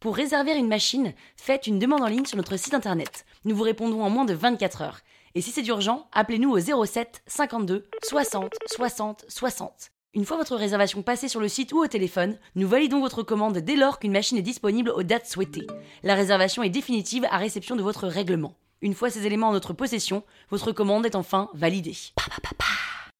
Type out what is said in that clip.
Pour réserver une machine, faites une demande en ligne sur notre site internet. Nous vous répondons en moins de 24 heures. Et si c'est urgent, appelez-nous au 07 52 60 60 60. Une fois votre réservation passée sur le site ou au téléphone, nous validons votre commande dès lors qu'une machine est disponible aux dates souhaitées. La réservation est définitive à réception de votre règlement. Une fois ces éléments en notre possession, votre commande est enfin validée.